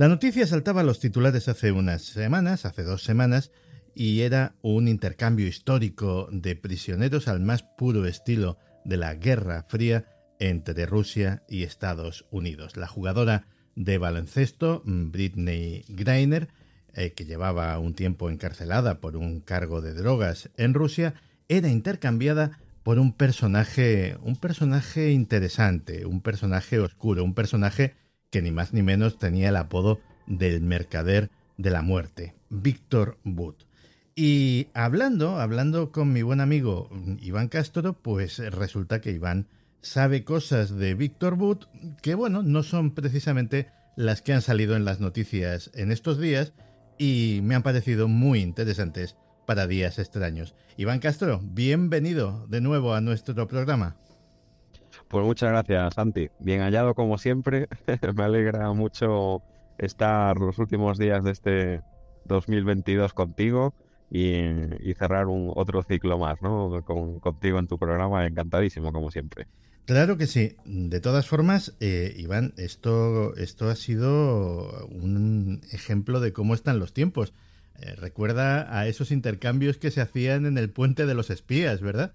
La noticia saltaba a los titulares hace unas semanas, hace dos semanas, y era un intercambio histórico de prisioneros al más puro estilo de la Guerra Fría entre Rusia y Estados Unidos. La jugadora de baloncesto, Britney Greiner, eh, que llevaba un tiempo encarcelada por un cargo de drogas en Rusia, era intercambiada por un personaje, un personaje interesante, un personaje oscuro, un personaje que ni más ni menos tenía el apodo del mercader de la muerte, Víctor Wood. Y hablando, hablando con mi buen amigo Iván Castro, pues resulta que Iván sabe cosas de Víctor Wood que, bueno, no son precisamente las que han salido en las noticias en estos días y me han parecido muy interesantes para días extraños. Iván Castro, bienvenido de nuevo a nuestro programa. Pues muchas gracias, Santi. Bien hallado como siempre. Me alegra mucho estar los últimos días de este 2022 contigo y, cerrar un otro ciclo más, ¿no? contigo en tu programa. Encantadísimo, como siempre. Claro que sí. De todas formas, eh, Iván, esto, esto ha sido un ejemplo de cómo están los tiempos. Eh, recuerda a esos intercambios que se hacían en el puente de los espías, ¿verdad?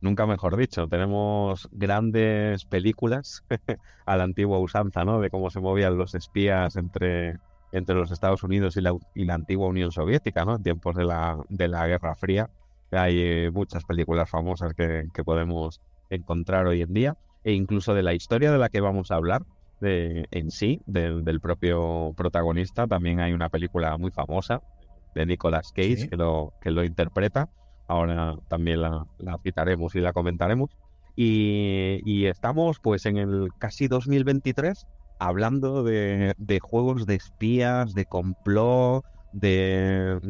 Nunca mejor dicho. Tenemos grandes películas a la antigua usanza, ¿no? De cómo se movían los espías entre, entre los Estados Unidos y la, y la antigua Unión Soviética, ¿no? En tiempos de la, de la Guerra Fría. Hay eh, muchas películas famosas que, que, podemos encontrar hoy en día. E incluso de la historia de la que vamos a hablar de, en sí, del propio protagonista, también hay una película muy famosa de Nicolas Cage que, lo, que lo interpreta ahora también la, citaremos y la comentaremos. Y, estamos pues en el casi 2023 hablando de, juegos de espías, de complot, de,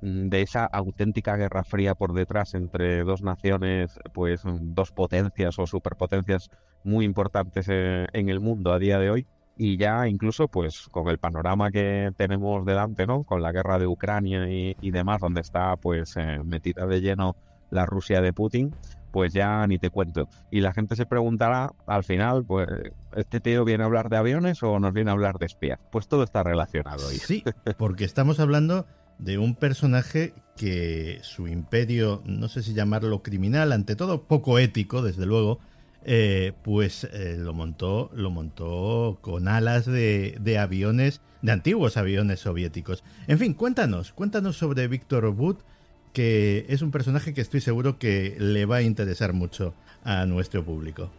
de esa auténtica guerra fría por detrás entre dos naciones, pues dos potencias o superpotencias muy importantes eh, en el mundo a día de hoy y ya incluso pues con el panorama que tenemos delante, ¿no? Con la guerra de Ucrania y, demás, donde está pues eh, metida de lleno la Rusia de Putin, pues ya ni te cuento. Y la gente se preguntará al final, pues, ¿este tío viene a hablar de aviones o nos viene a hablar de espías? Pues todo está relacionado ahí. Sí, porque estamos hablando de un personaje que su imperio, no sé si llamarlo criminal, ante todo poco ético, desde luego, eh, pues eh, lo montó lo montó con alas de, aviones de antiguos aviones soviéticos. En fin cuéntanos cuéntanos sobre Víctor Wood que es un personaje que estoy seguro que le va a interesar mucho a nuestro público.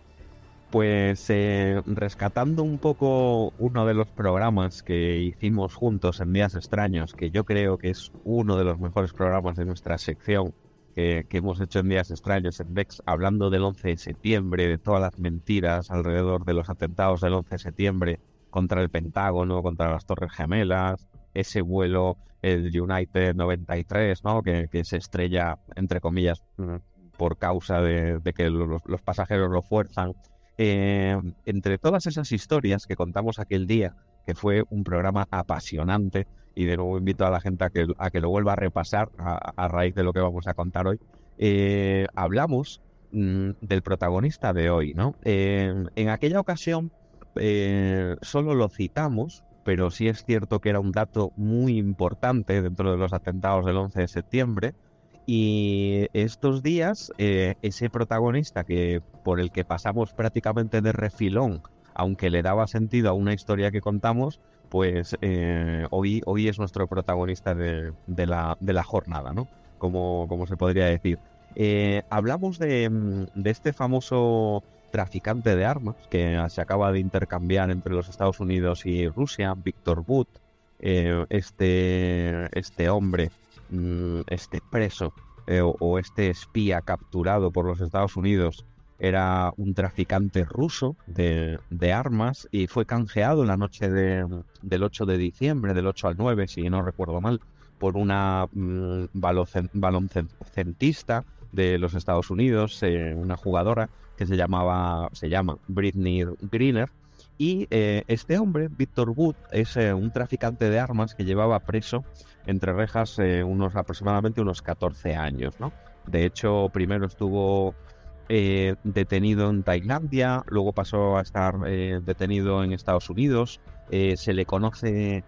Pues eh, rescatando un poco uno de los programas que hicimos juntos en Días Extraños, que yo creo que es uno de los mejores programas de nuestra sección, que, hemos hecho en días extraños en VEX, hablando del 11 de septiembre, de todas las mentiras alrededor de los atentados del 11 de septiembre contra el Pentágono, contra las Torres Gemelas, ese vuelo, el United 93, ¿no? que, se estrella, entre comillas, mm, por causa de, que los, pasajeros lo fuerzan. Eh, entre todas esas historias que contamos aquel día, que fue un programa apasionante, y de nuevo invito a la gente a que, lo vuelva a repasar a, raíz de lo que vamos a contar hoy. Eh, hablamos mm, del protagonista de hoy, ¿no? en aquella ocasión eh, solo lo citamos, pero sí es cierto que era un dato muy importante dentro de los atentados del 11 de septiembre. Y estos días, eh, ese protagonista que por el que pasamos prácticamente de refilón, aunque le daba sentido a una historia que contamos, pues eh, hoy, hoy es nuestro protagonista de, la, de la, jornada, ¿no? Como, como se podría decir. Eh, hablamos de, de, este famoso traficante de armas que se acaba de intercambiar entre los Estados Unidos y Rusia, Víctor Wood, eh, este, este hombre, mm, este preso o, este espía capturado por los Estados Unidos era un traficante ruso de, armas y fue canjeado en la noche del 8 de diciembre, del 8 al 9, si no recuerdo mal, por una mm, baloncentista de los Estados Unidos, eh, una jugadora que se llamaba, se llama Britney Greener. Y eh, este hombre, Victor Wood, es eh, un traficante de armas que llevaba preso entre rejas unos aproximadamente unos 14 años, ¿no? De hecho, primero estuvo eh, detenido en Tailandia, luego pasó a estar eh, detenido en Estados Unidos. Eh, se le conoce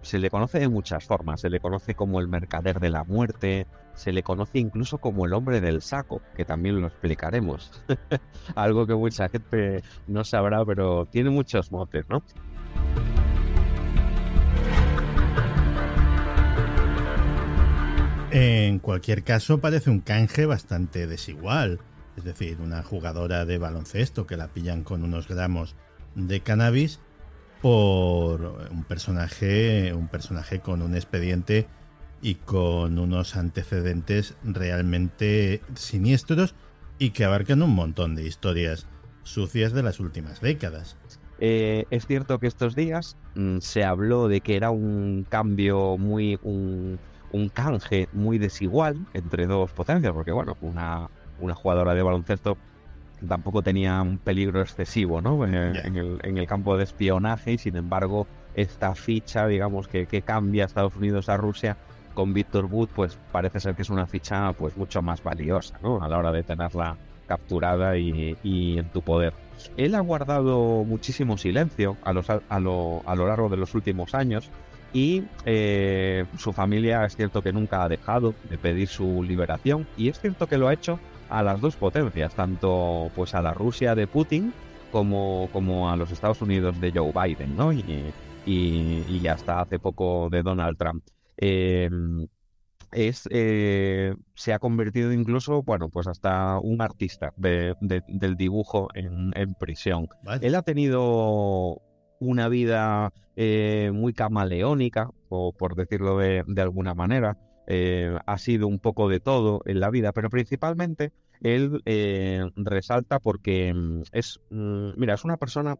se le conoce de muchas formas. Se le conoce como el mercader de la muerte, se le conoce incluso como el hombre del saco, que también lo explicaremos. Algo que mucha gente no sabrá, pero tiene muchos motes, ¿no? En cualquier caso, parece un canje bastante desigual. Es decir, una jugadora de baloncesto que la pillan con unos gramos de cannabis por un personaje, un personaje con un expediente y con unos antecedentes realmente siniestros y que abarcan un montón de historias sucias de las últimas décadas. Eh, es cierto que estos días mm, se habló de que era un cambio muy, un, un, canje muy desigual entre dos potencias, porque bueno, una, una jugadora de baloncesto tampoco tenía un peligro excesivo ¿no? en, el, campo de espionaje y sin embargo esta ficha, digamos, que, cambia Estados Unidos a Rusia con Víctor Wood, pues parece ser que es una ficha pues mucho más valiosa ¿no? a la hora de tenerla capturada y, en tu poder. Él ha guardado muchísimo silencio a, los, a, lo, a lo largo de los últimos años y eh, su familia es cierto que nunca ha dejado de pedir su liberación y es cierto que lo ha hecho a las dos potencias, tanto pues a la Rusia de Putin como, como a los Estados Unidos de Joe Biden, ¿no? Y, y, hasta hace poco de Donald Trump. Eh, es, eh, se ha convertido incluso, bueno, pues hasta un artista del dibujo en, prisión. Él ha tenido una vida eh, muy camaleónica, o por decirlo de, de alguna manera. Eh, ha sido un poco de todo en la vida, pero principalmente él eh, resalta porque mm, es, mm, mira, es una persona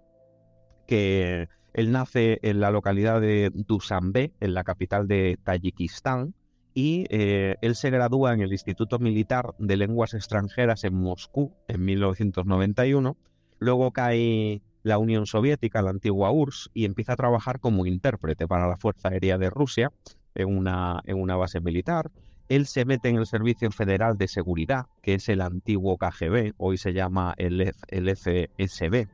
que él nace en la localidad de Dushanbe, en la capital de Tayikistán, y eh, él se gradúa en el Instituto Militar de Lenguas Extranjeras en Moscú en 1991. Luego cae la Unión Soviética, la antigua URSS, y empieza a trabajar como intérprete para la Fuerza Aérea de Rusia en una, en una base militar. Él se mete en el Servicio Federal de Seguridad, que es el antiguo KGB, hoy se llama el, FSB,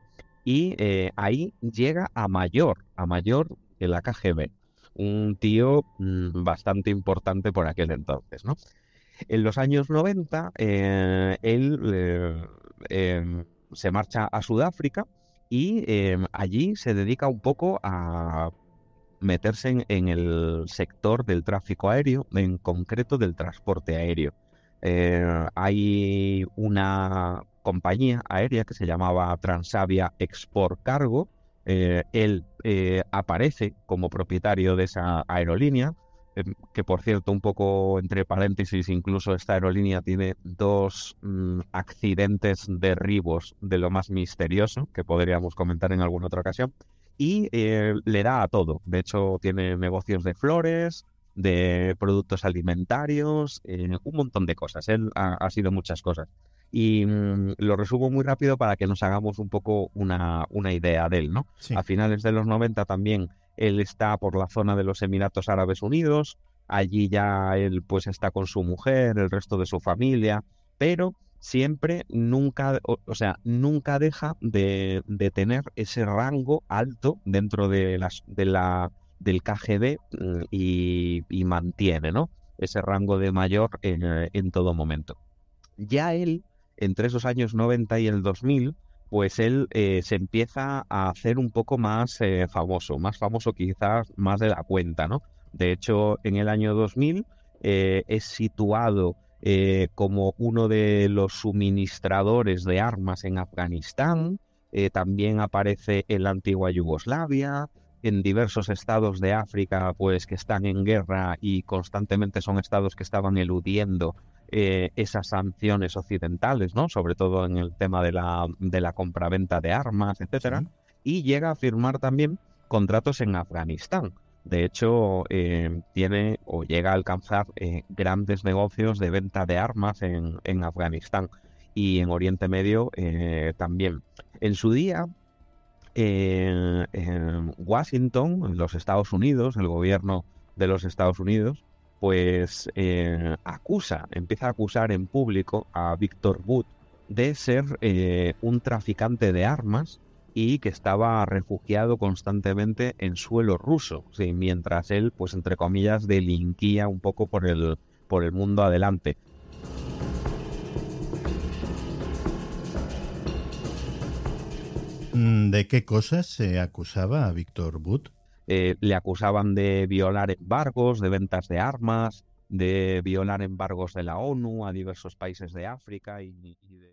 y eh, ahí llega a mayor, a mayor en la KGB. Un tío mm, bastante importante por aquel entonces, ¿no? En los años 90, eh, él eh, em, se marcha a Sudáfrica y em, allí se dedica un poco a meterse en, el sector del tráfico aéreo, en concreto del transporte aéreo. Eh, hay una compañía aérea que se llamaba Transavia Export Cargo. Eh, él eh, aparece como propietario de esa aerolínea, que por cierto, un poco entre paréntesis, incluso esta aerolínea tiene dos mm, accidentes derribos de lo más misterioso que podríamos comentar en alguna otra ocasión y eh, le da a todo. De hecho, tiene negocios de flores, de productos alimentarios, eh, un montón de cosas. Él ha, sido muchas cosas. Y mm, lo resumo muy rápido para que nos hagamos un poco una, una idea de él, ¿no? A finales de los 90 también él está por la zona de los Emiratos Árabes Unidos. Allí ya él pues está con su mujer, el resto de su familia, pero siempre, nunca, o, sea, nunca deja de, tener ese rango alto dentro de, las, de la, del KGB mm, y, mantiene, ¿no? Ese rango de mayor en, todo momento. Ya él, entre esos años 90 y el 2000, pues él eh, se empieza a hacer un poco más eh, famoso, más famoso quizás más de la cuenta, ¿no? De hecho, en el año 2000 eh, es situado eh, como uno de los suministradores de armas en Afganistán, eh, también aparece en la antigua Yugoslavia, en diversos estados de África, pues que están en guerra y constantemente son estados que estaban eludiendo eh, esas sanciones occidentales, ¿no? Sobre todo en el tema de la, de la compraventa de armas, etcétera. Y llega a firmar también contratos en Afganistán. De hecho, eh, tiene o llega a alcanzar eh, grandes negocios de venta de armas en, en Afganistán y en Oriente Medio también. En su día, en Washington, en los Estados Unidos, el gobierno de los Estados Unidos, pues eh, acusa, empieza a acusar en público a Víctor Wood de ser eh, un traficante de armas y que estaba refugiado constantemente en suelo ruso, mientras él, pues entre comillas, delinquía un poco por el, por el mundo adelante. Mm, ¿De qué cosas se acusaba a Víctor Wood? Eh, le acusaban de violar embargos, de ventas de armas, de violar embargos de la ONU a diversos países de África y, de...